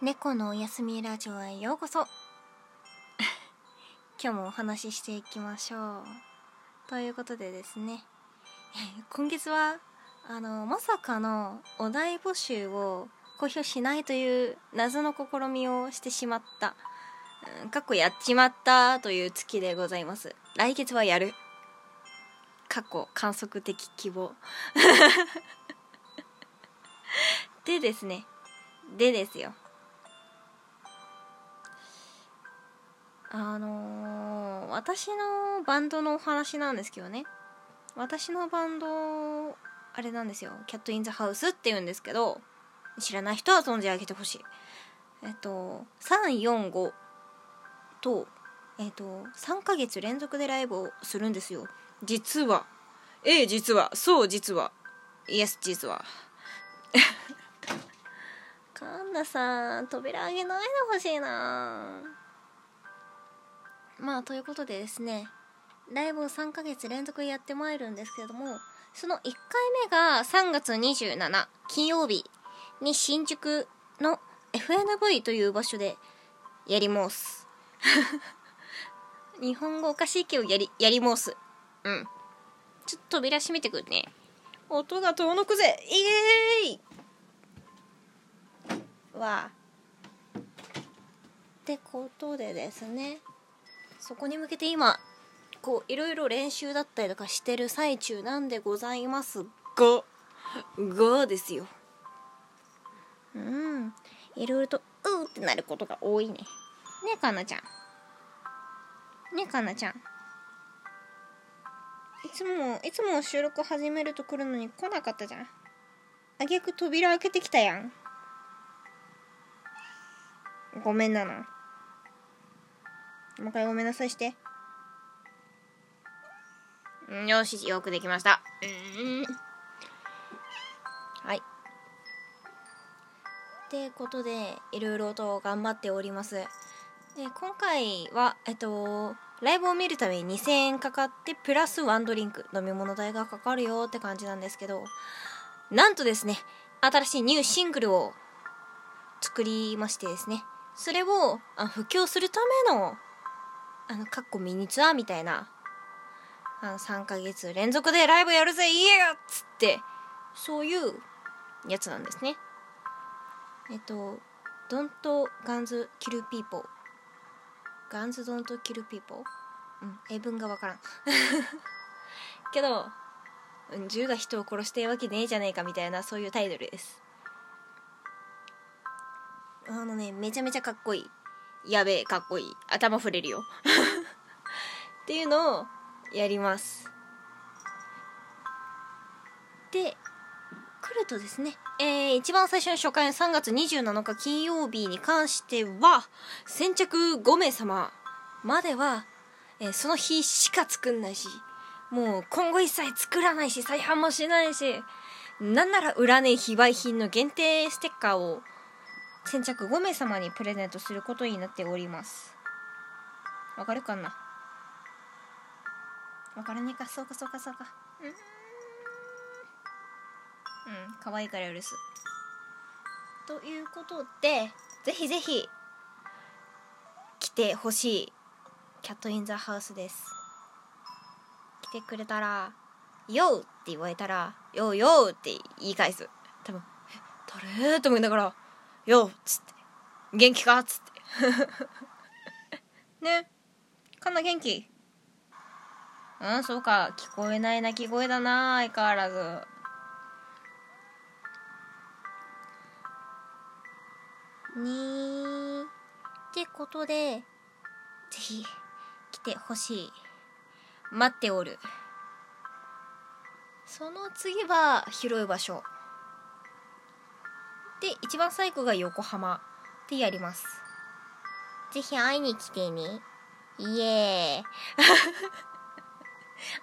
猫のおやすみラジオへようこそ。今日もお話ししていきましょう。ということでですね 今月はあのまさかのお題募集を公表しないという謎の試みをしてしまった。かっこやっちまったという月でございます。来月はやる。過去観測的希望 でですねでですよ。あのー、私のバンドのお話なんですけどね。私のバンドあれなんですよ「キャット・イン・ザ・ハウス」っていうんですけど知らない人は存じ上げてほしい。えっと345とえっと3ヶ月連続でライブをするんですよ。実は。ええ実は。そう実は。イエス実は。神田さん扉あげないでほしいな。まあということでですねライブを3ヶ月連続やってまいるんですけれどもその1回目が3月27金曜日に新宿の FNV という場所でやります。日本語おかしいけどやりやります。うん。ちょっと扉閉めてくるね。音が遠のくぜ。イエーイ。わってことでですね。そこに向けて今こういろいろ練習だったりとかしてる最中なんでございますががですよ。うん。いろいろとうーってなることが多いね。ねえかなちゃん。ねえかなちゃん。いつもいつも収録始めると来るのに来なかったじゃん。あげく扉開けてきたやん。ごめんななもう一回ごめんなさいして。よしよくできました。うん。はい。ってことでいろいろと頑張っております。で今回はえっとライブを見るために2000円かかってプラスワンドリンク飲み物代がかかるよって感じなんですけどなんとですね新しいニューシングルを作りましてですねそれをあ布教するためのあのかっこミニツアーみたいな。あの3ヶ月連続でライブやるぜイエーっつってそういうやつなんですね。えっと「Don't Guns Kill People」ガンズドントキルピーポー？うん英文がわからん。けど銃が人を殺してるわけねえじゃねえかみたいなそういうタイトルです。あのねめちゃめちゃかっこいい。やべえかっこいい。頭触れるよ。っていうのをやります。で来るとですね、えー、一番最初の初回の3月27日金曜日に関しては先着5名様までは、えー、その日しか作んないしもう今後一切作らないし再販もしないしなんなら売らねえ非売品の限定ステッカーを先着5名様にプレゼントすることになっております。わかるかな？わからねえか？そうかそうかそうか。うん。うん。可愛いから許す。ということでぜひぜひ来てほしい。キャットインザハウスです。来てくれたら「ヨー!」って言われたら「ヨーヨー!」って言い返す。多分「誰?」と思いながら「ヨー!」っつって「元気か?」っつって。ね。かな元気？うんそうか。聞こえない鳴き声だな相変わらず。にってことでぜひ来てほしい。待っておる。その次は広い場所。で一番最後が横浜でやります。ぜひ会いに来てね。イエーイ。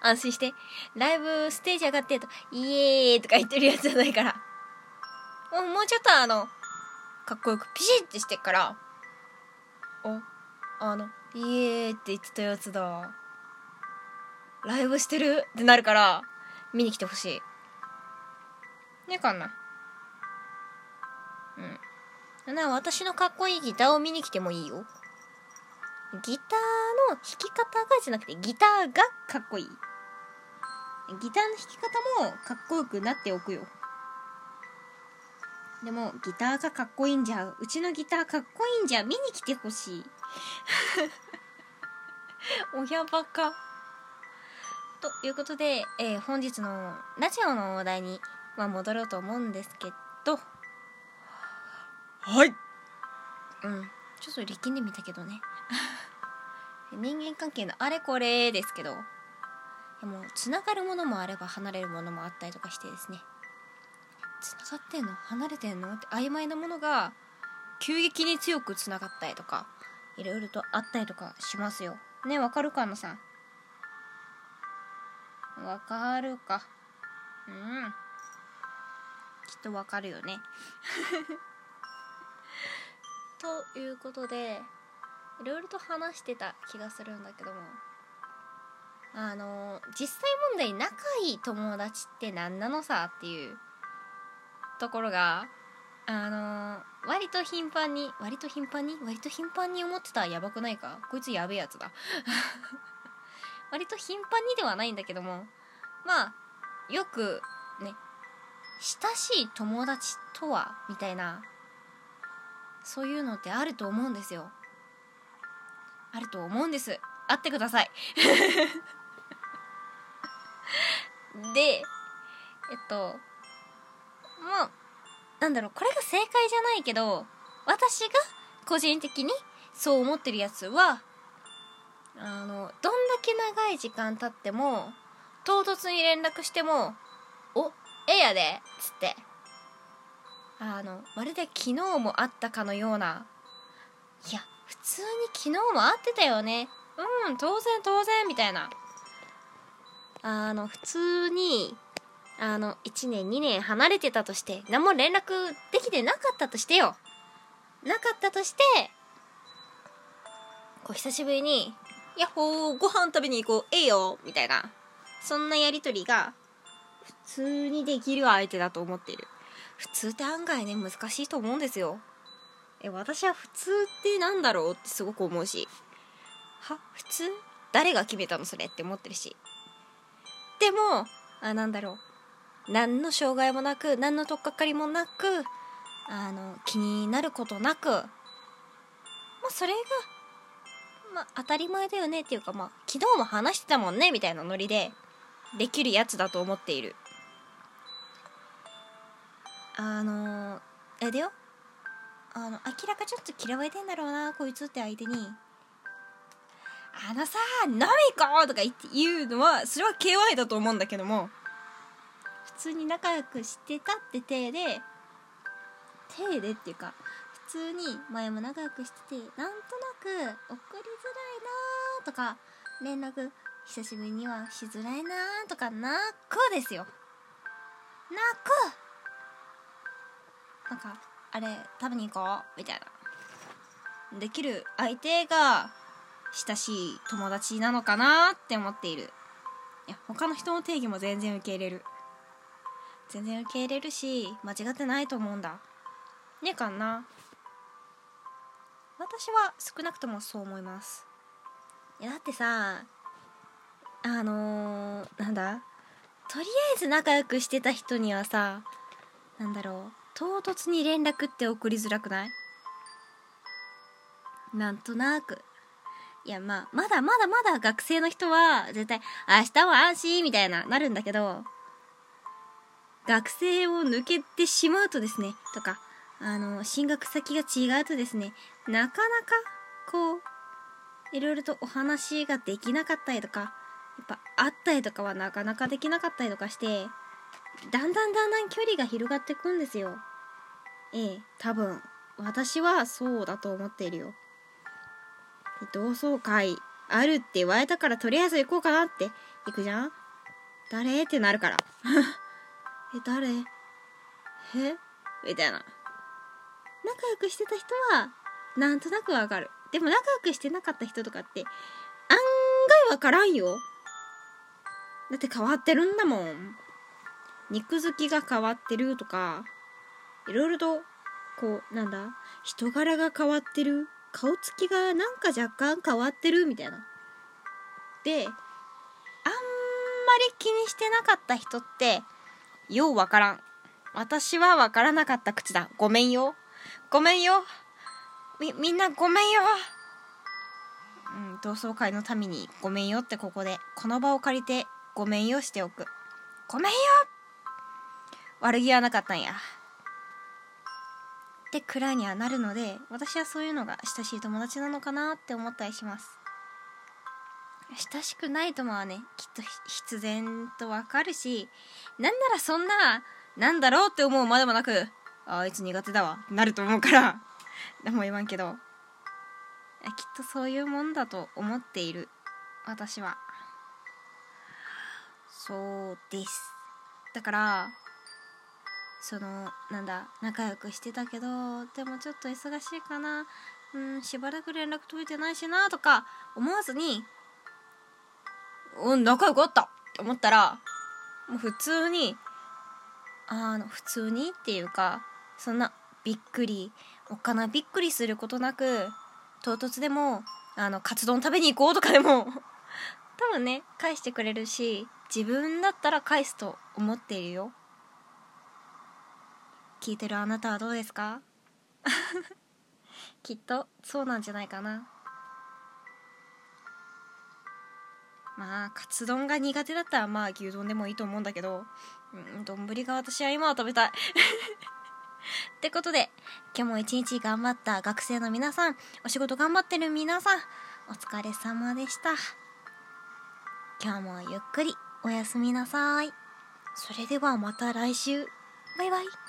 安心して。ライブステージ上がってるとイエーイとか言ってるやつじゃないから。もうちょっとあのかっこよくピシッてしてっから。ああの「イエーイ!」って言ってたやつだ。ライブしてる？ってなるから見に来てほしい。ねかんなうん。な私のかっこいいギターを見に来てもいいよ。ギターの弾き方がじゃなくてギターがかっこいい。ギターの弾き方もかっこよくなっておくよ。でもギターがかっこいいんじゃう。ちのギターかっこいいんじゃ見に来てほしい。親バカということで、えー、本日のラジオの話題に、まあ、戻ろうと思うんですけど。はい。うん。ちょっと力んでみたけどね。人間関係のあれこれですけど。でもつながるものもあれば離れるものもあったりとかしてですね。つながってんの？離れてんの？って曖昧なものが急激に強くつながったりとかいろいろとあったりとかしますよ。ねわかるかなさん？わかるか。うん。きっとわかるよね。ということでいろいろと話してた気がするんだけども。あの実際問題仲いい友達って何なのさっていうところがあの割と頻繁に割と頻繁に？割と頻繁に思ってたらやばくないか？こいつやべえやつだ。割と頻繁にではないんだけども。まあよくね親しい友達とは？みたいなそういうのってあると思うんですよ。あると思うんです。会ってください。でえっとまあなんだろうこれが正解じゃないけど私が個人的にそう思ってるやつはあのどんだけ長い時間経っても唐突に連絡しても「おええやで」っつって。あのまるで昨日も会ったかのような。いや普通に昨日も会ってたよね。うん当然当然みたいな。あの普通にあの1年2年離れてたとして何も連絡できてなかったとしてよ。なかったとしてこう久しぶりに「やっほーご飯食べに行こうええよ」みたいな。そんなやり取りが普通にできる相手だと思ってる。普通って案外ね難しいと思うんですよ。え私は普通ってなんだろうってすごく思うし。は？普通？誰が決めたのそれって思ってるし。でもあなんだろう。何の障害もなく何の取っかかりもなくあの気になることなく。まあそれがまあ当たり前だよねっていうかまあ昨日も話してたもんねみたいなノリでできるやつだと思っている。あのえでよ。あの明らかちょっと嫌われてんだろうなこいつって相手に「あのさ飲み行こう!」とか言って言うのはそれは KY だと思うんだけども。普通に仲良くしてたって体で体でっていうか普通に前も仲良くしててなんとなく送りづらいなとか連絡久しぶりにはしづらいなとかなくですよ。なくなんかあれ食べに行こう？みたいな。できる相手が親しい友達なのかなって思っている。いや他の人の定義も全然受け入れる。全然受け入れるし間違ってないと思うんだ。ねえかんな。私は少なくともそう思います。いやだってさあのー、なんだ？とりあえず仲良くしてた人にはさなんだろう。唐突に連絡って送りづらくない？なんとなく。いやまあまだまだまだ学生の人は絶対明日は安心みたいななるんだけど学生を抜けてしまうとですねとかあの進学先が違うとですねなかなかこういろいろとお話ができなかったりとかやっぱ会ったりとかはなかなかできなかったりとかしてだんだんだんだん距離が広がっていくんですよ。ええ多分。私はそうだと思っているよ。同窓会あるって言われたからとりあえず行こうかなって。行くじゃん？誰？ってなるから。え誰？え？みたいな。仲良くしてた人はなんとなくわかる。でも仲良くしてなかった人とかって案外わからんよ。だって変わってるんだもん。肉付きが変わってるとかいろいろとこうなんだ人柄が変わってる顔つきがなんか若干変わってるみたいな。であんまり気にしてなかった人ってようわからん。私はわからなかった口だ。ごめんよ。ごめんよ。みみんなごめんよ。うん同窓会のためにごめんよってここでこの場を借りてごめんよしておく。ごめんよ。悪気はなかったんや。ってくらいにはなるので私はそういうのが親しい友達なのかなって思ったりします。親しくない友はねきっと必然とわかるしなんならそんななんだろうって思うまでもなくあいつ苦手だわなると思うから 何も言わんけど。きっとそういうもんだと思っている私は。そうです。だからそのなんだ仲良くしてたけどでもちょっと忙しいかな。うんしばらく連絡取れてないしなとか思わずにうん仲良くあった。って思ったらもう普通にあの普通にっていうかそんなびっくりおっかなびっくりすることなく唐突でもあのカツ丼食べに行こうとかでも多分ね返してくれるし自分だったら返すと思っているよ。聞いてるあなたはどうですか？きっとそうなんじゃないかな。まあカツ丼が苦手だったらまあ牛丼でもいいと思うんだけどうん丼が私は今は食べたい。ってことで今日も一日頑張った学生の皆さんお仕事頑張ってる皆さんお疲れ様でした。今日もゆっくりおやすみなさい。それではまた来週。バイバイ。